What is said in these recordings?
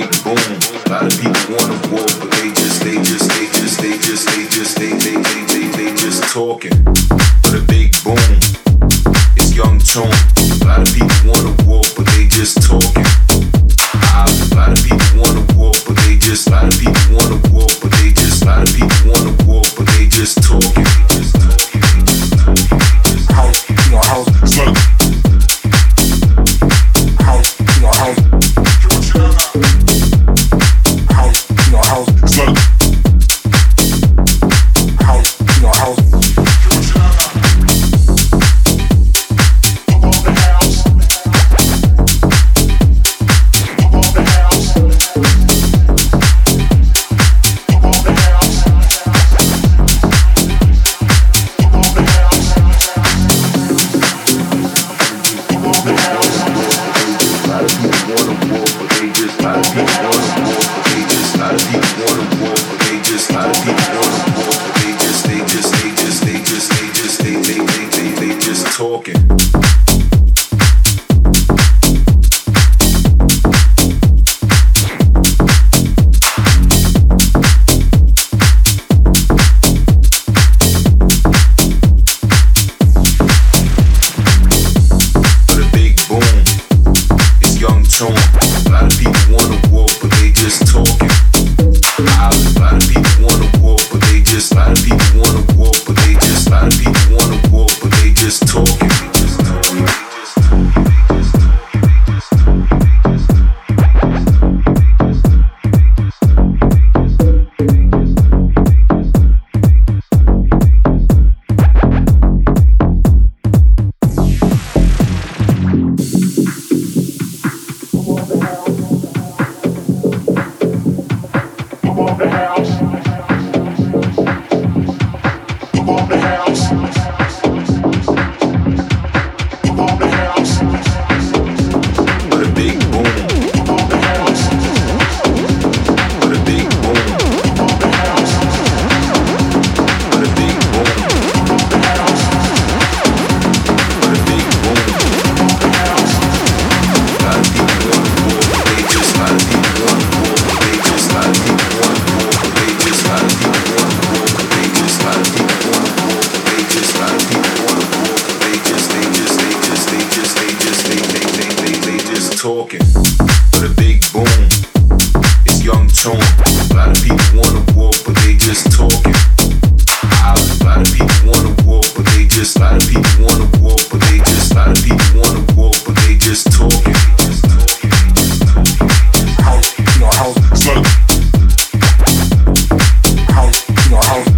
Big boom. A lot of people wanna war, but they just, they just, they just, they just, they just, they, they, they, they, they just talking. But a big boom, it's young tone. A lot of people wanna war, but they just talking. talking but a big boom. It's young tone. A lot of people wanna walk, but they just talking. Ah, a lot of people wanna walk, but they just. A lot of people wanna walk, but they just. A lot of people wanna walk, but they just talking. Just House, you know, house, slut. House, you know, house.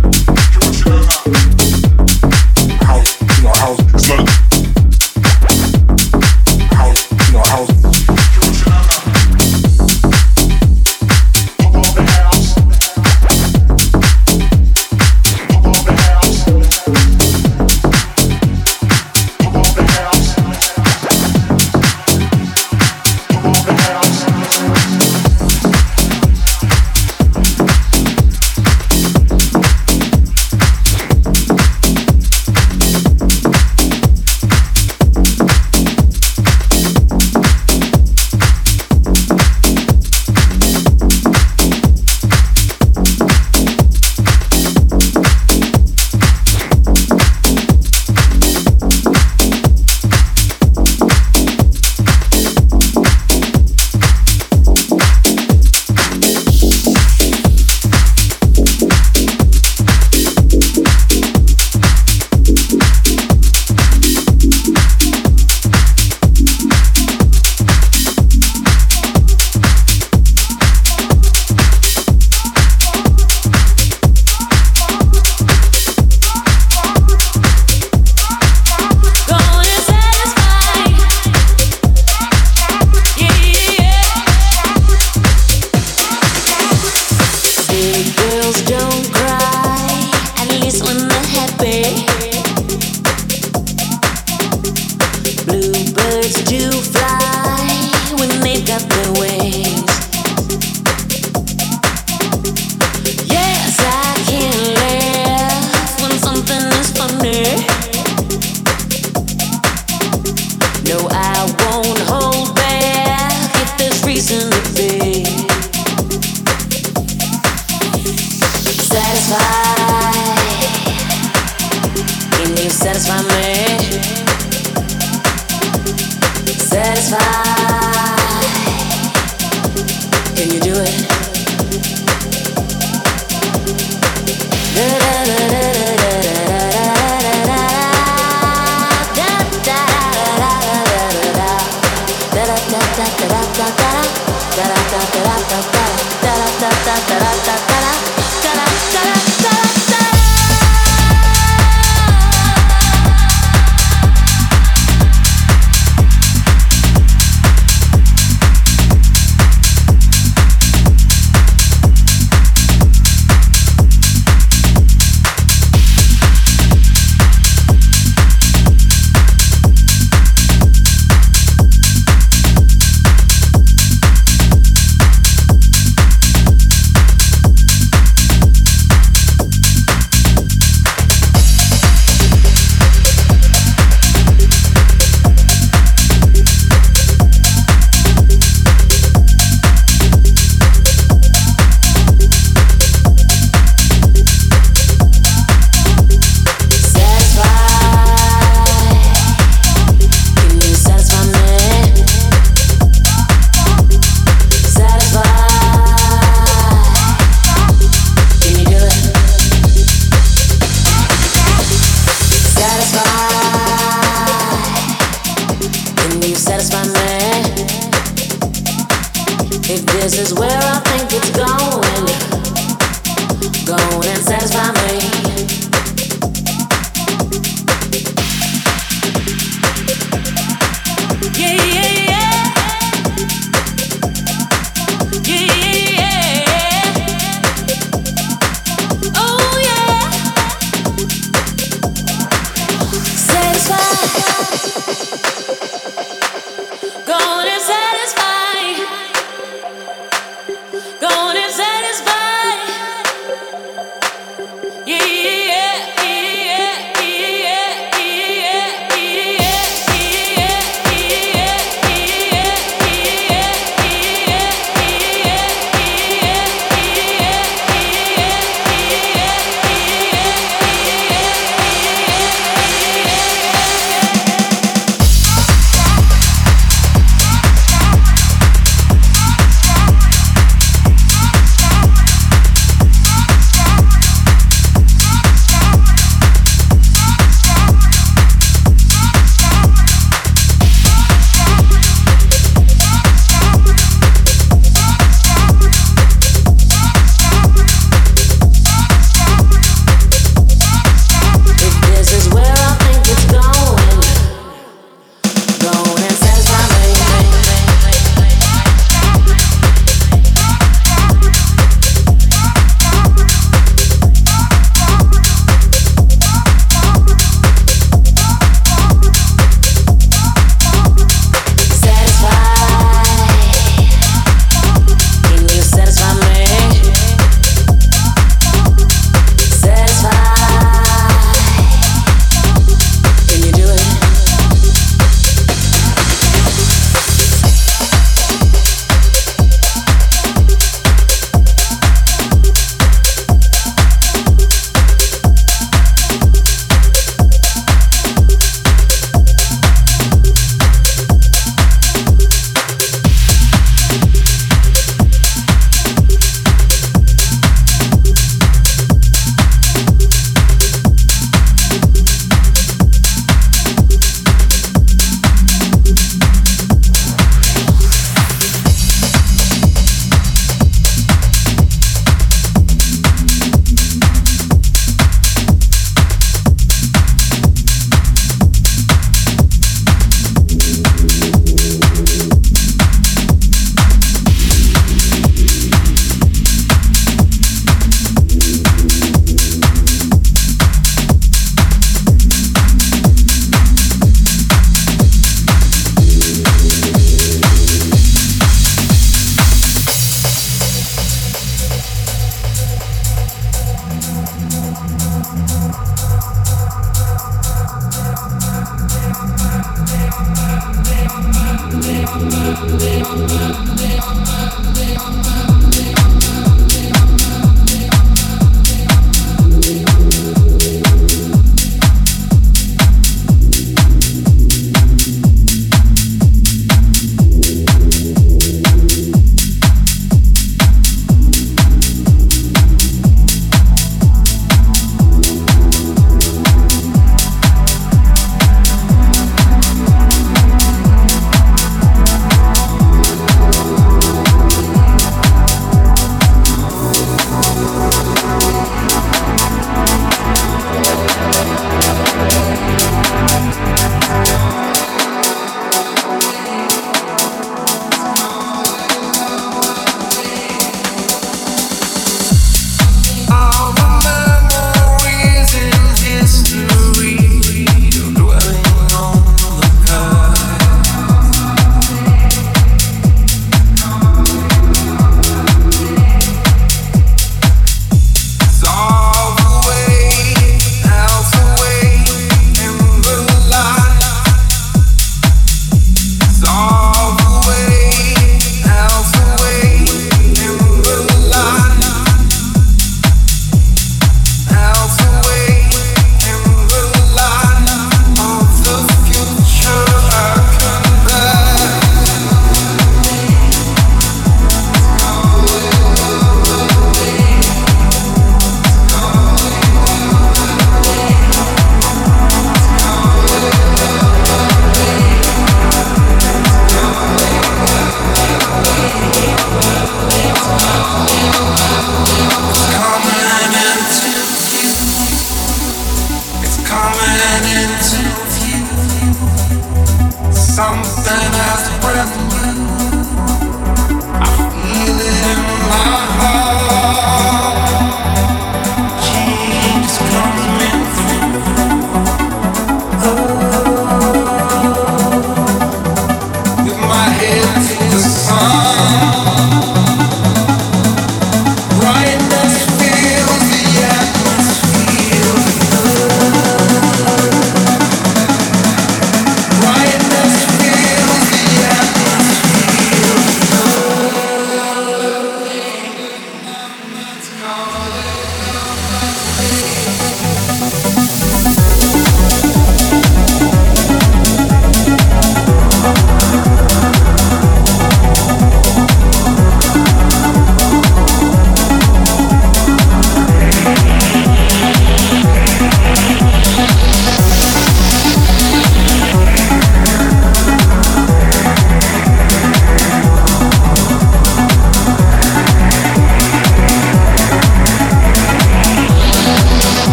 da da da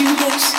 you this.